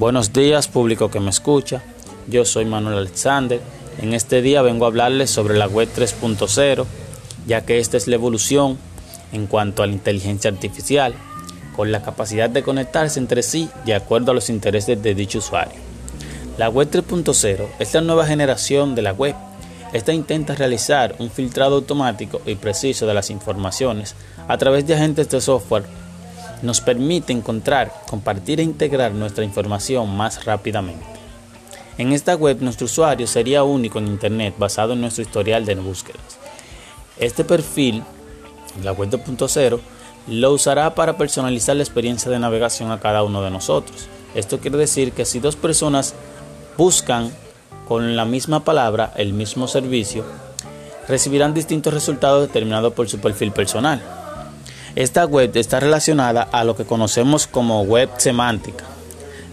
Buenos días, público que me escucha. Yo soy Manuel Alexander. En este día vengo a hablarles sobre la web 3.0, ya que esta es la evolución en cuanto a la inteligencia artificial, con la capacidad de conectarse entre sí de acuerdo a los intereses de dicho usuario. La web 3.0 es la nueva generación de la web. Esta intenta realizar un filtrado automático y preciso de las informaciones a través de agentes de software nos permite encontrar, compartir e integrar nuestra información más rápidamente. En esta web nuestro usuario sería único en Internet basado en nuestro historial de búsquedas. Este perfil, la web 2.0, lo usará para personalizar la experiencia de navegación a cada uno de nosotros. Esto quiere decir que si dos personas buscan con la misma palabra el mismo servicio, recibirán distintos resultados determinados por su perfil personal. Esta web está relacionada a lo que conocemos como web semántica,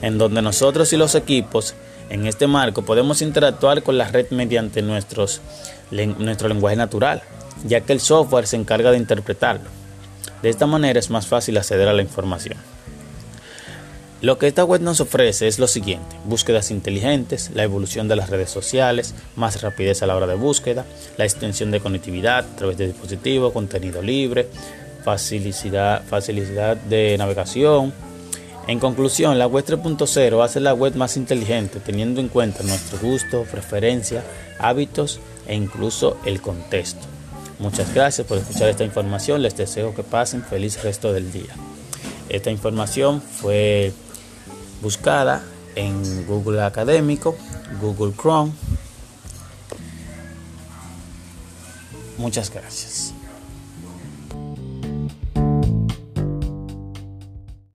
en donde nosotros y los equipos en este marco podemos interactuar con la red mediante nuestros, nuestro lenguaje natural, ya que el software se encarga de interpretarlo. De esta manera es más fácil acceder a la información. Lo que esta web nos ofrece es lo siguiente, búsquedas inteligentes, la evolución de las redes sociales, más rapidez a la hora de búsqueda, la extensión de conectividad a través de dispositivos, contenido libre, facilidad, facilidad de navegación. En conclusión, la web 3.0 hace la web más inteligente teniendo en cuenta nuestro gusto, preferencia, hábitos e incluso el contexto. Muchas gracias por escuchar esta información. Les deseo que pasen feliz resto del día. Esta información fue buscada en Google Académico, Google Chrome. Muchas gracias.